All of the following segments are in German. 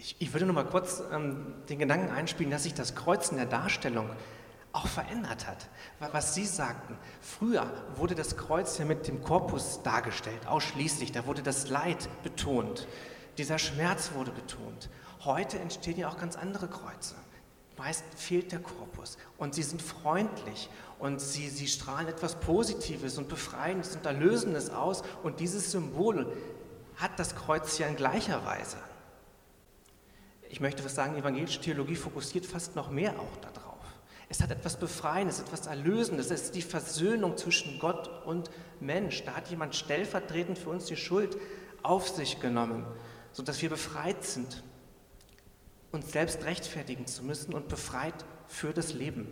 Ich, ich würde noch mal kurz ähm, den Gedanken einspielen, dass sich das Kreuz in der Darstellung auch verändert hat. Was Sie sagten, früher wurde das Kreuz ja mit dem Korpus dargestellt, ausschließlich. Da wurde das Leid betont, dieser Schmerz wurde betont. Heute entstehen ja auch ganz andere Kreuze. Meist fehlt der Korpus und sie sind freundlich und sie, sie strahlen etwas Positives und Befreiendes und Erlösendes aus und dieses Symbol hat das Kreuz ja in gleicher Weise ich möchte was sagen, evangelische Theologie fokussiert fast noch mehr auch darauf. Es hat etwas Befreiendes, etwas Erlösendes. Es ist die Versöhnung zwischen Gott und Mensch. Da hat jemand stellvertretend für uns die Schuld auf sich genommen, sodass wir befreit sind, uns selbst rechtfertigen zu müssen und befreit für das Leben.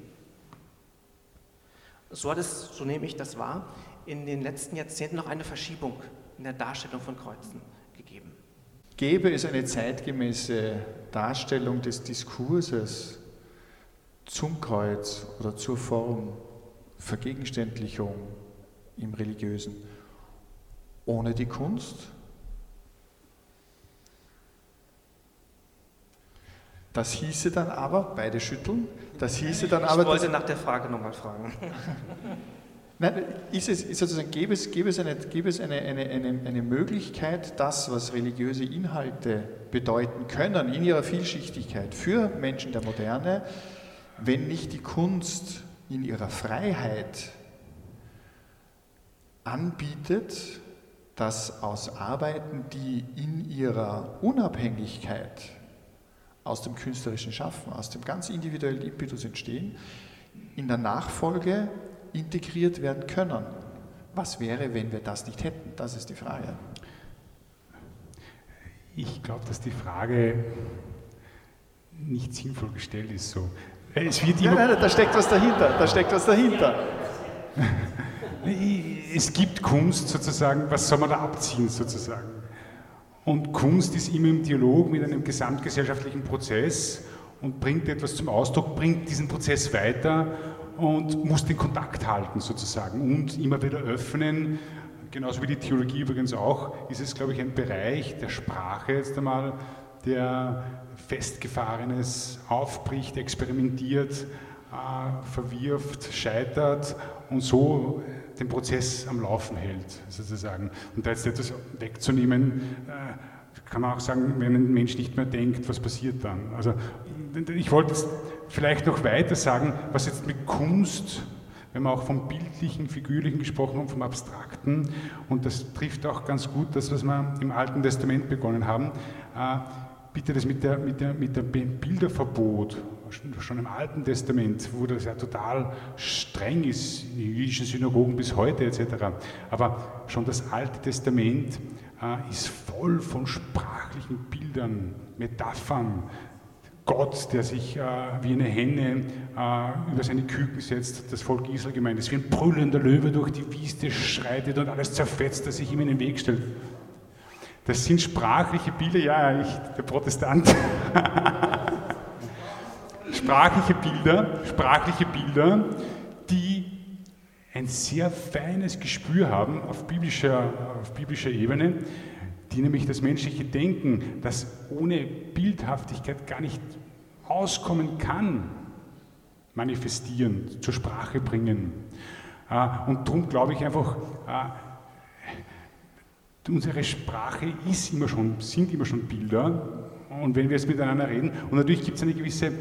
So hat es, so nehme ich das wahr, in den letzten Jahrzehnten noch eine Verschiebung in der Darstellung von Kreuzen gegeben. Gäbe es eine zeitgemäße Darstellung des Diskurses zum Kreuz oder zur Form, Vergegenständlichung im Religiösen ohne die Kunst? Das hieße dann aber, beide schütteln, das hieße dann ich aber. Ich wollte nach der Frage nochmal fragen. Nein, ist es, ist sozusagen, gäbe es, gäbe es, eine, gäbe es eine, eine, eine, eine Möglichkeit, das, was religiöse Inhalte bedeuten können, in ihrer Vielschichtigkeit für Menschen der Moderne, wenn nicht die Kunst in ihrer Freiheit anbietet, dass aus Arbeiten, die in ihrer Unabhängigkeit aus dem künstlerischen Schaffen, aus dem ganz individuellen Impetus entstehen, in der Nachfolge integriert werden können. Was wäre, wenn wir das nicht hätten? Das ist die Frage. Ich glaube, dass die Frage nicht sinnvoll gestellt ist so. Es wird immer nein, nein, da steckt was dahinter. Da steckt was dahinter. es gibt Kunst sozusagen, was soll man da abziehen sozusagen? Und Kunst ist immer im Dialog mit einem gesamtgesellschaftlichen Prozess und bringt etwas zum Ausdruck, bringt diesen Prozess weiter und muss den Kontakt halten sozusagen und immer wieder öffnen. Genauso wie die Theologie übrigens auch, ist es, glaube ich, ein Bereich der Sprache jetzt einmal, der Festgefahrenes aufbricht, experimentiert, äh, verwirft, scheitert und so den Prozess am Laufen hält, sozusagen. Und da jetzt etwas wegzunehmen, äh, kann man auch sagen, wenn ein Mensch nicht mehr denkt, was passiert dann? Also ich wollte vielleicht noch weiter sagen, was jetzt mit Kunst, wenn wir auch vom Bildlichen, Figürlichen gesprochen haben, vom Abstrakten, und das trifft auch ganz gut das, was wir im Alten Testament begonnen haben, äh, bitte das mit der, mit der, mit der Bilderverbot, schon im Alten Testament, wo das ja total streng ist, in jüdischen Synagogen bis heute etc. Aber schon das Alte Testament äh, ist voll von sprachlichen Bildern, Metaphern, Gott, der sich äh, wie eine Henne äh, über seine Küken setzt, das Volk Israel gemeint ist, wie ein brüllender Löwe durch die Wüste schreitet und alles zerfetzt, das sich ihm in den Weg stellt. Das sind sprachliche Bilder, ja, ich, der Protestant. sprachliche Bilder, sprachliche Bilder, die ein sehr feines Gespür haben auf biblischer, auf biblischer Ebene, die nämlich das menschliche Denken, das ohne Bildhaftigkeit gar nicht auskommen kann, manifestieren, zur Sprache bringen. Äh, und darum glaube ich einfach, äh, unsere Sprache ist immer schon, sind immer schon Bilder. Und wenn wir jetzt miteinander reden, und natürlich gibt es eine gewisse äh,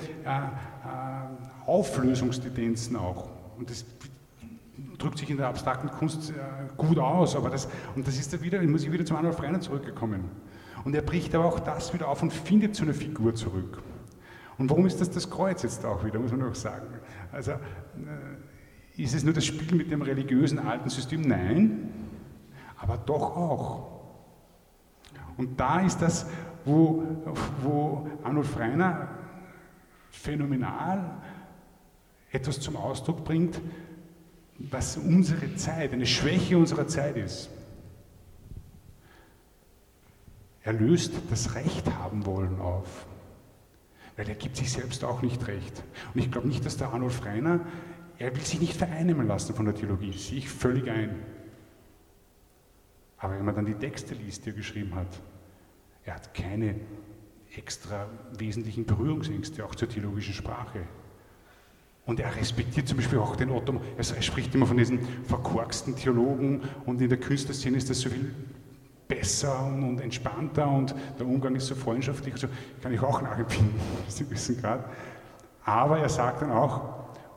Auflösungstendenzen auch. Und das drückt sich in der abstrakten Kunst gut aus, aber das, und das ist da wieder, muss ich wieder zum Arnold Freiner zurückgekommen. Und er bricht aber auch das wieder auf und findet zu einer Figur zurück. Und warum ist das das Kreuz jetzt auch wieder, muss man auch sagen. Also äh, ist es nur das Spiel mit dem religiösen alten System? Nein, aber doch auch. Und da ist das, wo, wo Arnold Freiner phänomenal etwas zum Ausdruck bringt, was unsere Zeit, eine Schwäche unserer Zeit ist. Er löst das Recht haben wollen auf. Weil er gibt sich selbst auch nicht recht. Und ich glaube nicht, dass der Arnold Freiner, er will sich nicht vereinnehmen lassen von der Theologie, sehe ich völlig ein. Aber wenn man dann die Texte liest, die er geschrieben hat, er hat keine extra wesentlichen Berührungsängste auch zur theologischen Sprache. Und er respektiert zum Beispiel auch den Otto. Er spricht immer von diesen verkorksten Theologen und in der Künstlerszene ist das so viel besser und, entspannter und der Umgang ist so freundschaftlich. Also kann ich auch nachempfinden, bis zu gewissen Grad. Aber er sagt dann auch,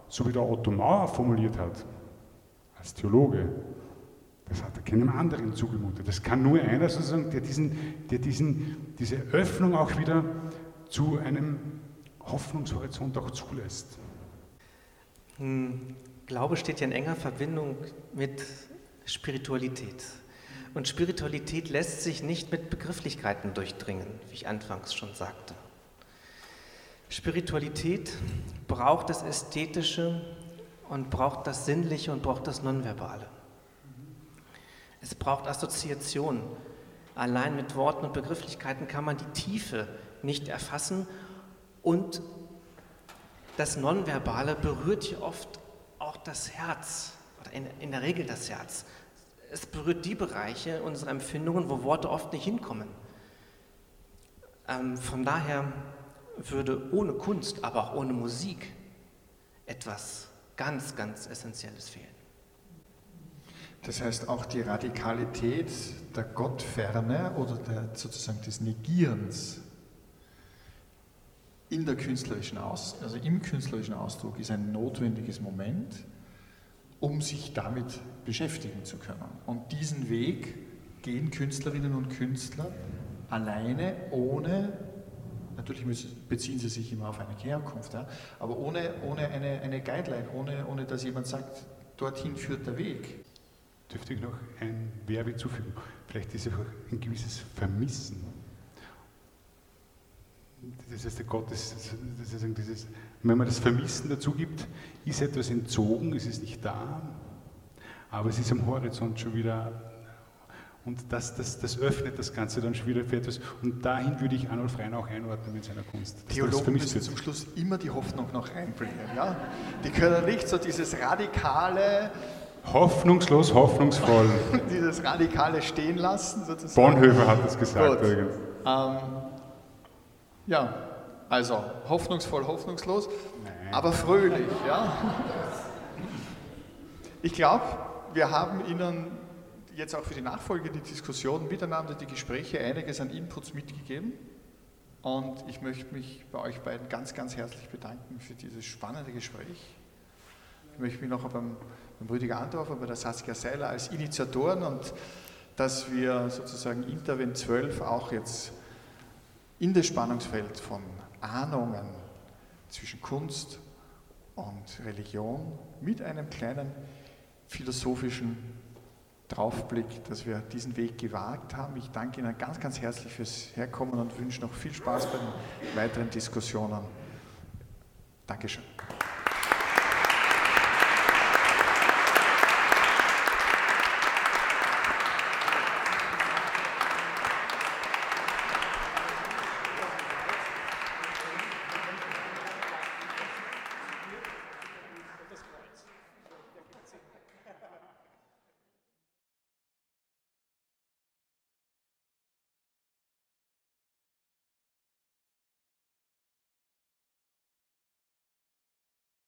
so wie der Otto Mauer formuliert hat, als Theologe, das hat er keinem anderen zugemutet. Das kann nur einer sozusagen, der, diesen, der diesen, diese Öffnung auch wieder zu einem Hoffnungshorizont auch zulässt. Hm, Glaube steht ja in enger Verbindung mit Spiritualität. Und Spiritualität lässt sich nicht mit Begrifflichkeiten durchdringen, wie ich anfangs schon sagte. Spiritualität braucht das Ästhetische und braucht das Sinnliche und braucht das Nonverbale. Es braucht Assoziation. Allein mit Worten und Begrifflichkeiten kann man die Tiefe nicht erfassen und das Nonverbale berührt hier oft auch das Herz, oder in, in der Regel das Herz. Es berührt die Bereiche unserer Empfindungen, wo Worte oft nicht hinkommen. Ähm, von daher würde ohne Kunst, aber auch ohne Musik etwas ganz, ganz Essentielles fehlen. Das heißt, auch die Radikalität der Gottferne oder der, sozusagen des Negierens in der künstlerischen Aus, also im künstlerischen Ausdruck ist ein notwendiges Moment, um sich damit beschäftigen zu können. Und diesen Weg gehen Künstlerinnen und Künstler alleine, ohne, natürlich beziehen sie sich immer auf eine Herkunft, ja, aber ohne, ohne eine, eine Guideline, ohne, ohne dass jemand sagt, dorthin führt der Weg. Dürfte ich noch ein Verb hinzufügen? Vielleicht ist auch ein gewisses Vermissen das heißt, der Gott ist, das ist dieses, wenn man das Vermissen dazu gibt, ist etwas entzogen, es ist nicht da, aber es ist am Horizont schon wieder und das, das, das öffnet das Ganze dann schon wieder für etwas. Und dahin würde ich Arnold Freien auch einordnen mit seiner Kunst. Theologen müssen zum Schluss immer die Hoffnung noch reinbringen. Ja? Die können nicht so dieses radikale... Hoffnungslos, hoffnungsvoll. dieses radikale stehen lassen sozusagen. Bonhoeffer hat das gesagt übrigens. Ähm, ja, also hoffnungsvoll, hoffnungslos, Nein. aber fröhlich. Ja. Ich glaube, wir haben Ihnen jetzt auch für die nachfolgende Diskussion miteinander, die Gespräche, einiges an Inputs mitgegeben. Und ich möchte mich bei euch beiden ganz, ganz herzlich bedanken für dieses spannende Gespräch. Ich möchte mich noch beim, beim Rüdiger Andorfer, bei der Saskia Seiler als Initiatoren und dass wir sozusagen Intervent 12 auch jetzt in das Spannungsfeld von Ahnungen zwischen Kunst und Religion mit einem kleinen philosophischen Draufblick, dass wir diesen Weg gewagt haben. Ich danke Ihnen ganz, ganz herzlich fürs Herkommen und wünsche noch viel Spaß bei den weiteren Diskussionen. Dankeschön.